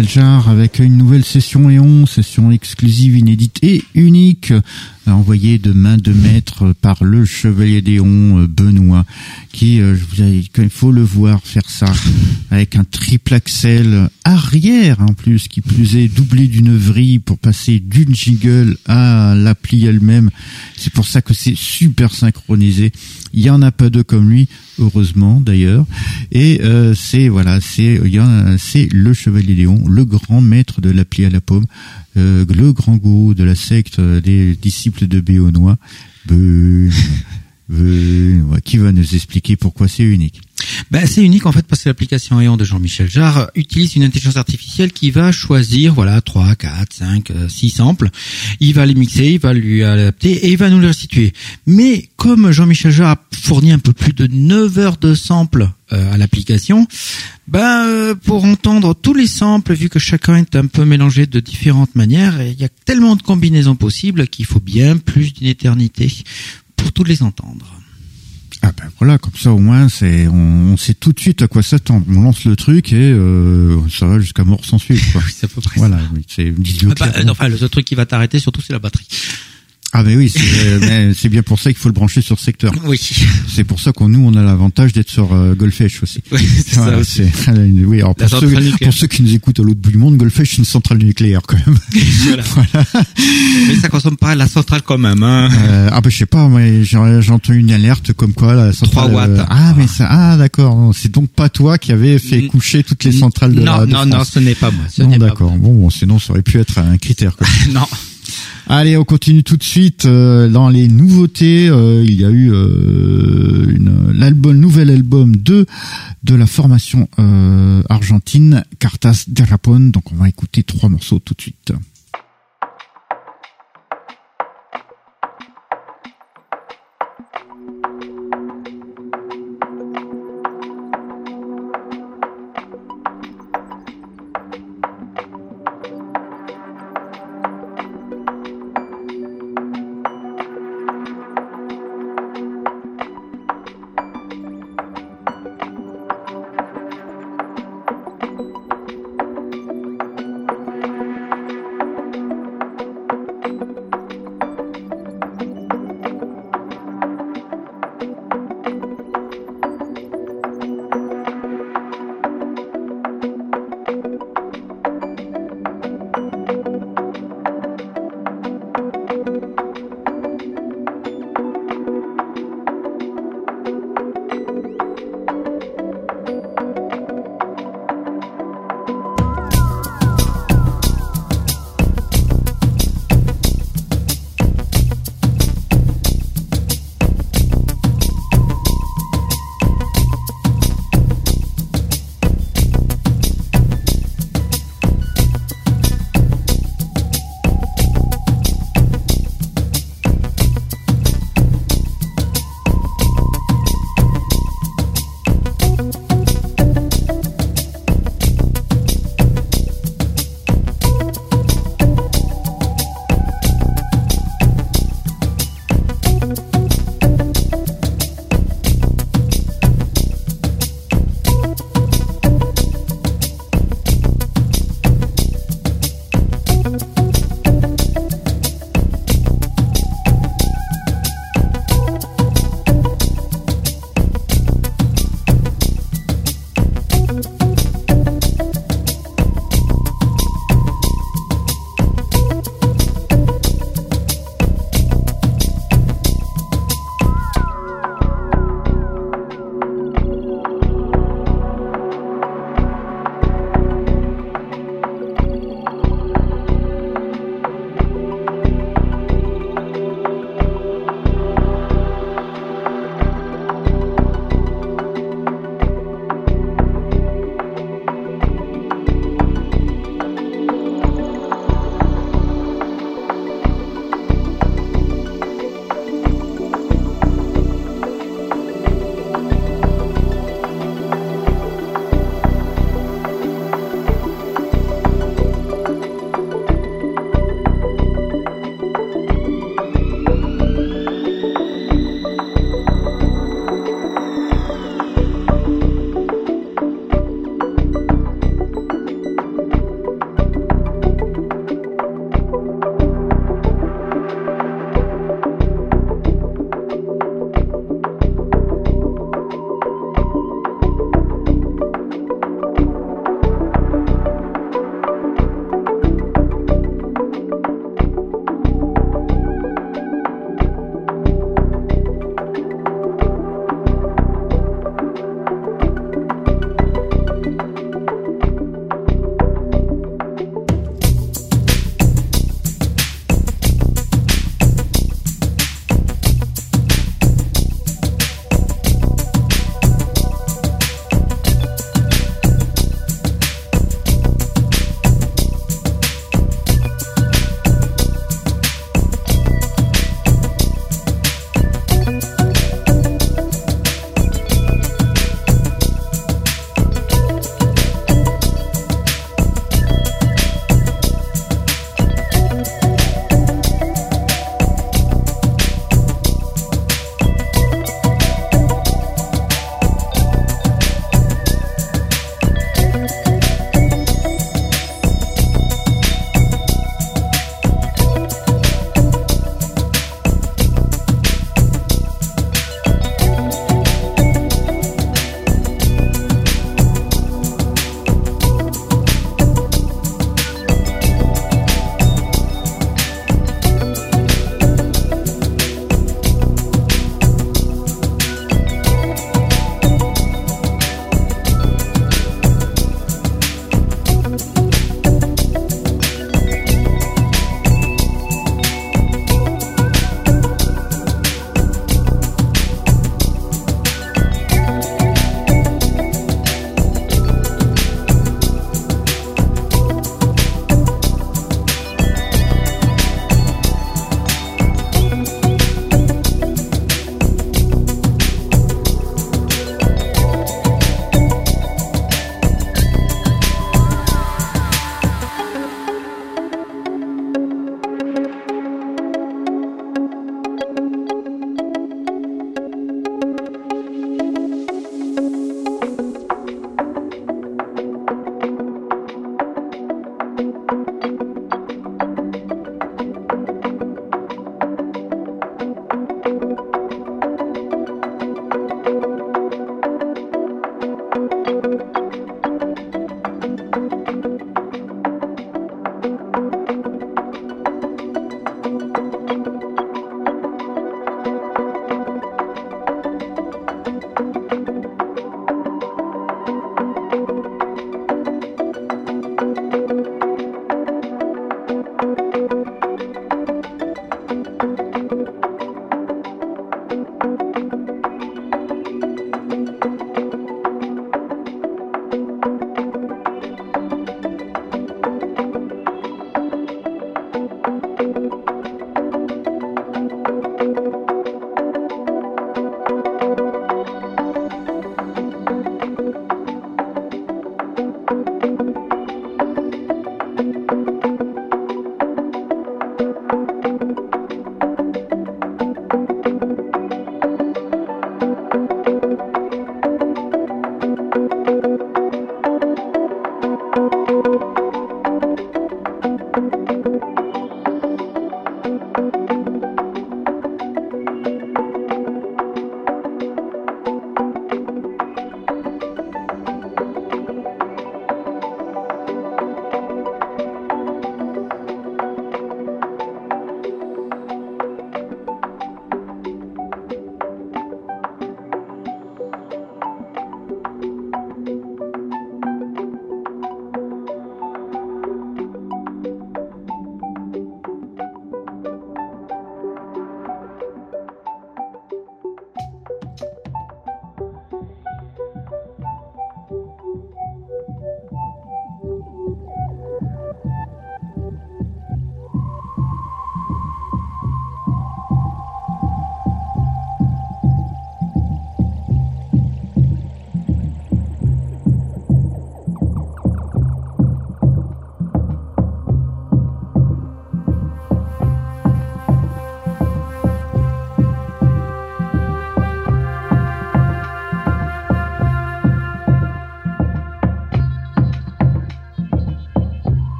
A: Avec une nouvelle session Eon, session exclusive, inédite et unique, envoyée de main de maître par le chevalier d'Éon euh, Benoît, qui, euh, il faut le voir faire ça, avec un triple axel arrière en plus, qui plus est doublé d'une vrille pour passer d'une jingle à l'appli elle-même. C'est pour ça que c'est super synchronisé. Il y en a pas deux comme lui, heureusement d'ailleurs. Et euh, c'est voilà, c'est c'est le chevalier Léon, le grand maître de l'appli à la paume, euh, le grand gourou de la secte des disciples de Béonois. Euh, qui va nous expliquer pourquoi c'est unique
C: Ben, c'est unique en fait parce que l'application Aeon de Jean-Michel Jarre utilise une intelligence artificielle qui va choisir voilà 3, 4, 5, 6 samples. Il va les mixer, il va lui adapter et il va nous les restituer. Mais comme Jean-Michel Jarre a fourni un peu plus de 9 heures de samples euh, à l'application, ben euh, pour entendre tous les samples, vu que chacun est un peu mélangé de différentes manières, il y a tellement de combinaisons possibles qu'il faut bien plus d'une éternité pour tous les entendre.
A: Ah ben voilà, comme ça au moins c'est on, on sait tout de suite à quoi s'attendre. On lance le truc et euh, ça va jusqu'à mort sans suite. Quoi.
C: c'est à peu près
A: voilà, oui, c'est
C: Ah bah, enfin, le seul truc qui va t'arrêter surtout, c'est la batterie.
A: Ah ben oui, c'est mais c'est bien pour ça qu'il faut le brancher sur secteur.
C: Oui,
A: C'est pour ça qu'on nous on a l'avantage d'être sur euh, Goldfish aussi.
C: oui c'est
A: Voilà,
C: ça aussi.
A: oui, alors pour ceux, pour ceux qui nous écoutent à l'autre bout du monde, Goldfish c'est une centrale nucléaire quand même.
C: Voilà. Mais ça consomme pas la centrale quand même. Hein.
A: Euh, ah ben je sais pas, mais j'ai entendu une alerte comme quoi la centrale.
C: 3 watts.
A: euh, ah mais ça, ah d'accord, non, c'est donc pas toi qui avait fait coucher toutes les centrales de
C: non,
A: la de
C: non, non,
A: France.
C: ce n'est pas moi. Ce
A: Non d'accord. Bon, bon, sinon ça aurait pu être un critère. Quoi.
C: Non.
A: Allez, on continue tout de suite euh, dans les nouveautés. euh, il y a eu euh, une- l'album, nouvel album de de la formation argentine Cartas de Japón. Donc on va écouter trois morceaux tout de suite.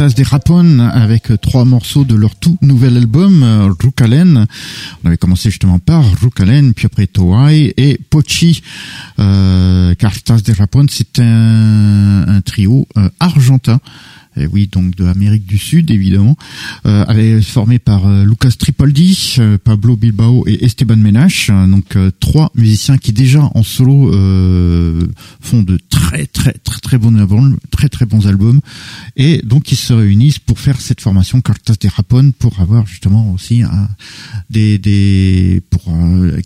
A: Cartas de Rapon avec trois morceaux de leur tout nouvel album euh, Rukalen. On avait commencé justement par Rukalen, puis après Toai et Pochi. Euh, Cartas de c'est un, un, trio euh, argentin et oui, donc de Amérique du Sud, évidemment, euh, avait formé par euh, Lucas Tripoldi, euh, Pablo Bilbao et Esteban Menache, donc trois musiciens qui déjà en solo font de très très très très bons albums, très très bons albums, et donc ils se réunissent pour faire cette formation Cartas de Rapon pour avoir justement aussi des des pour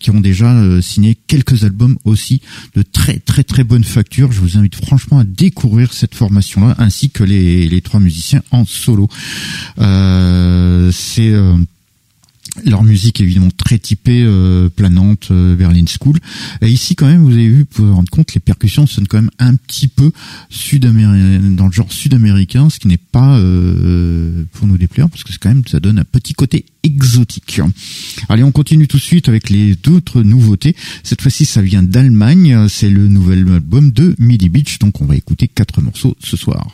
A: qui ont déjà signé quelques albums aussi de très très très bonne facture. Je vous invite franchement à découvrir cette formation là ainsi que les trois musiciens en solo. Euh, c'est euh, leur musique est évidemment très typée euh, planante Berlin School et ici quand même vous avez vu vous pouvez vous rendre compte les percussions sonnent quand même un petit peu sud dans le genre sud-américain ce qui n'est pas pour nous déplaire parce que quand même ça donne un petit côté exotique. Allez on continue tout de suite avec les d'autres nouveautés cette fois-ci ça vient d'Allemagne c'est le nouvel album de Midi Beach donc on va écouter quatre morceaux ce soir.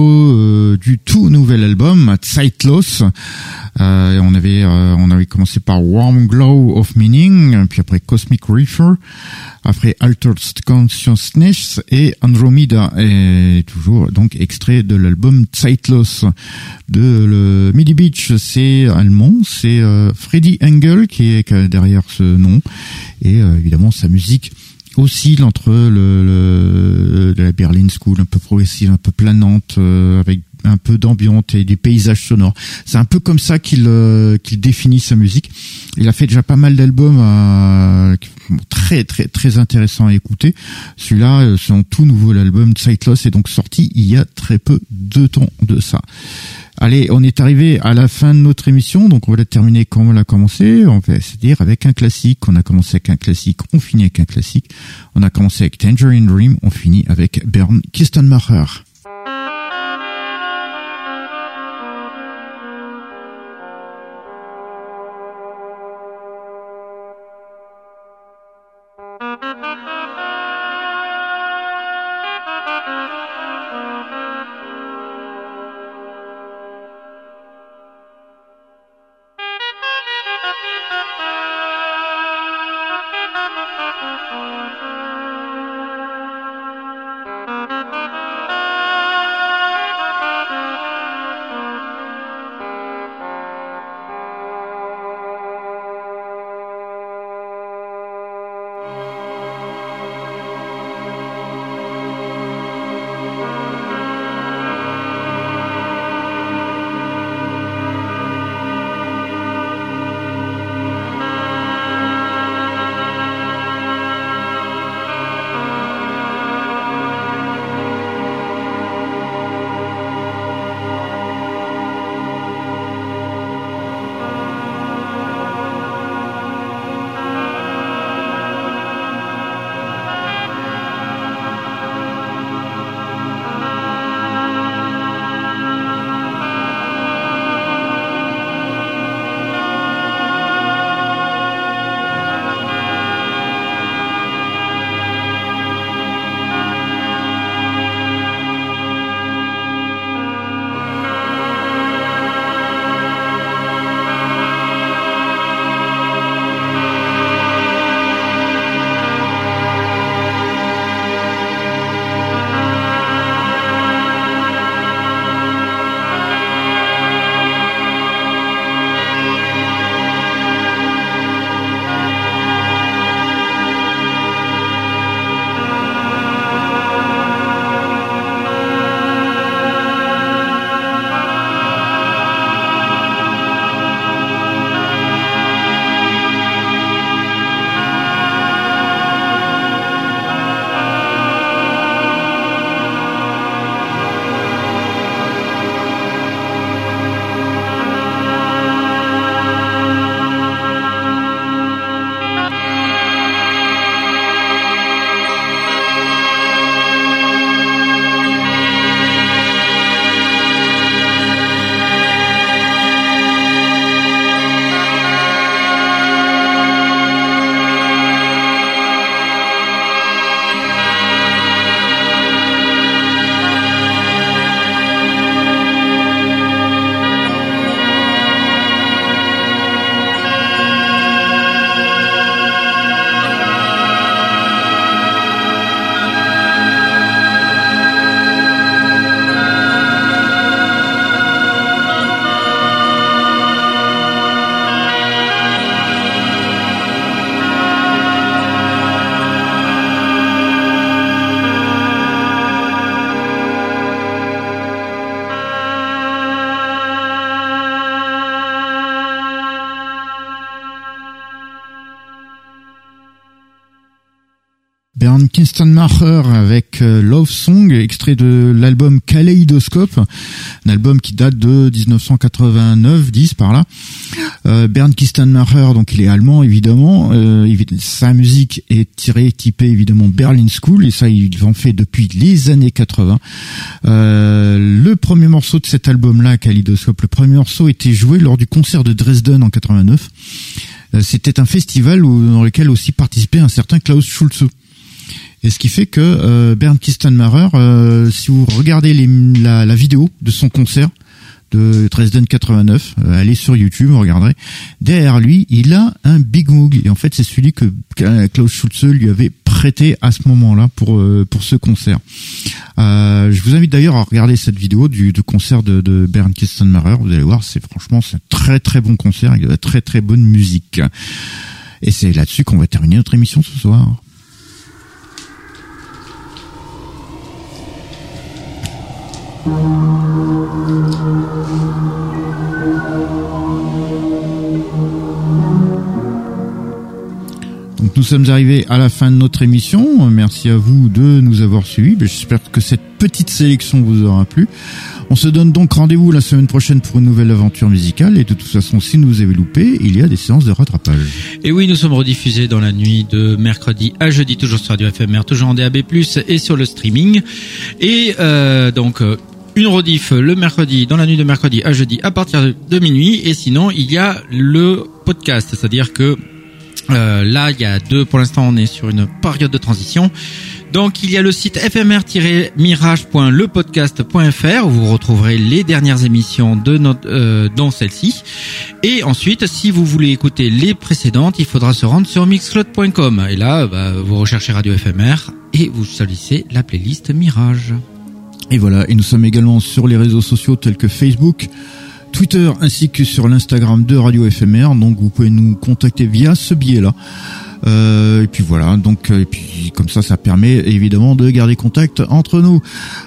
A: Euh, du tout nouvel album Zeitlos. Euh, on avait euh, on avait commencé par Warm Glow of Meaning, puis après Cosmic Reefer, après Altered Consciousness et Andromeda, et toujours donc extrait de l'album Zeitlos de le Midi Beach. C'est allemand, c'est euh, Freddy Engel qui est derrière ce nom, et évidemment sa musique oscille entre le, le, de la Berlin School un peu progressive, un peu planante, euh, avec un peu d'ambiance et des paysages sonores. C'est un peu comme ça qu'il euh, qu'il définit sa musique. Il a fait déjà pas mal d'albums euh, très très très intéressants à écouter. Celui-là, euh, son tout nouveau album Sightless est donc sorti il y a très peu de temps de ça. Allez, on est arrivé à la fin de notre émission, donc on va la terminer comme on l'a commencé, on va se dire avec un classique. On a commencé avec un classique, on finit avec un classique. On a commencé avec Tangerine Dream, on finit avec Bern Kistenmacher. Kinstonmacher avec euh, Love Song, extrait de l'album Kaleidoscope, un album qui date de 1989-10 par là. Euh, Bernd Kistenmacher, donc il est allemand évidemment, euh, sa musique est tirée, typée évidemment Berlin School, et ça il en fait depuis les années 80. Euh, le premier morceau de cet album-là, Kaleidoscope, le premier morceau était joué lors du concert de Dresden en 89. C'était un festival dans lequel aussi participait un certain Klaus Schulze. Et ce qui fait que euh, Bernd Kistenmacher, euh, si vous regardez les, la, la vidéo de son concert de Dresden 89, euh, allez sur YouTube, vous regarderez. Derrière lui, il a un Big Moog. Et en fait, c'est celui que Klaus Schulze lui avait prêté à ce moment-là pour euh, pour ce concert. Euh, je vous invite d'ailleurs à regarder cette vidéo du, du concert de, de Bernd Kistenmacher. Vous allez voir, c'est franchement c'est un très très bon concert avec de la très très bonne musique. Et c'est là-dessus qu'on va terminer notre émission ce soir. Donc nous sommes arrivés à la fin de notre émission. Merci à vous de nous avoir suivis. Ben, J'espère que cette petite sélection vous aura plu. On se donne donc rendez-vous la semaine prochaine pour une nouvelle aventure musicale. Et de toute façon, si nous avez loupé, il y a des séances de rattrapage.
C: Et oui, nous sommes rediffusés dans la nuit de mercredi à jeudi, toujours sur Radio FMR, toujours en DAB+, et sur le streaming. Et euh, donc... une rediff le mercredi, dans la nuit de mercredi à jeudi à partir de minuit. Et sinon, il y a le podcast. C'est-à-dire que euh, là, il y a deux, pour l'instant, on est sur une période de transition. Donc, il y a le site fmr-mirage.lepodcast.fr où vous retrouverez les dernières émissions de notre, euh, dans celle-ci. Et ensuite, si vous voulez écouter les précédentes, il faudra se rendre sur mixcloud.com. Et là, bah, vous recherchez Radio FMR et vous choisissez la playlist Mirage.
A: Et voilà, et nous sommes également sur les réseaux sociaux tels que Facebook, Twitter ainsi que sur l'Instagram de Radio FMR. Donc vous pouvez nous contacter via ce biais-là. Euh, et puis voilà, donc euh, et puis comme ça, ça permet évidemment de garder contact entre nous.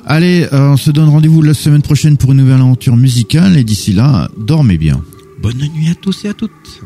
A: Allez, euh, on se donne rendez-vous la semaine prochaine pour une nouvelle aventure musicale. Et d'ici là, dormez bien.
C: Bonne nuit à tous et à toutes.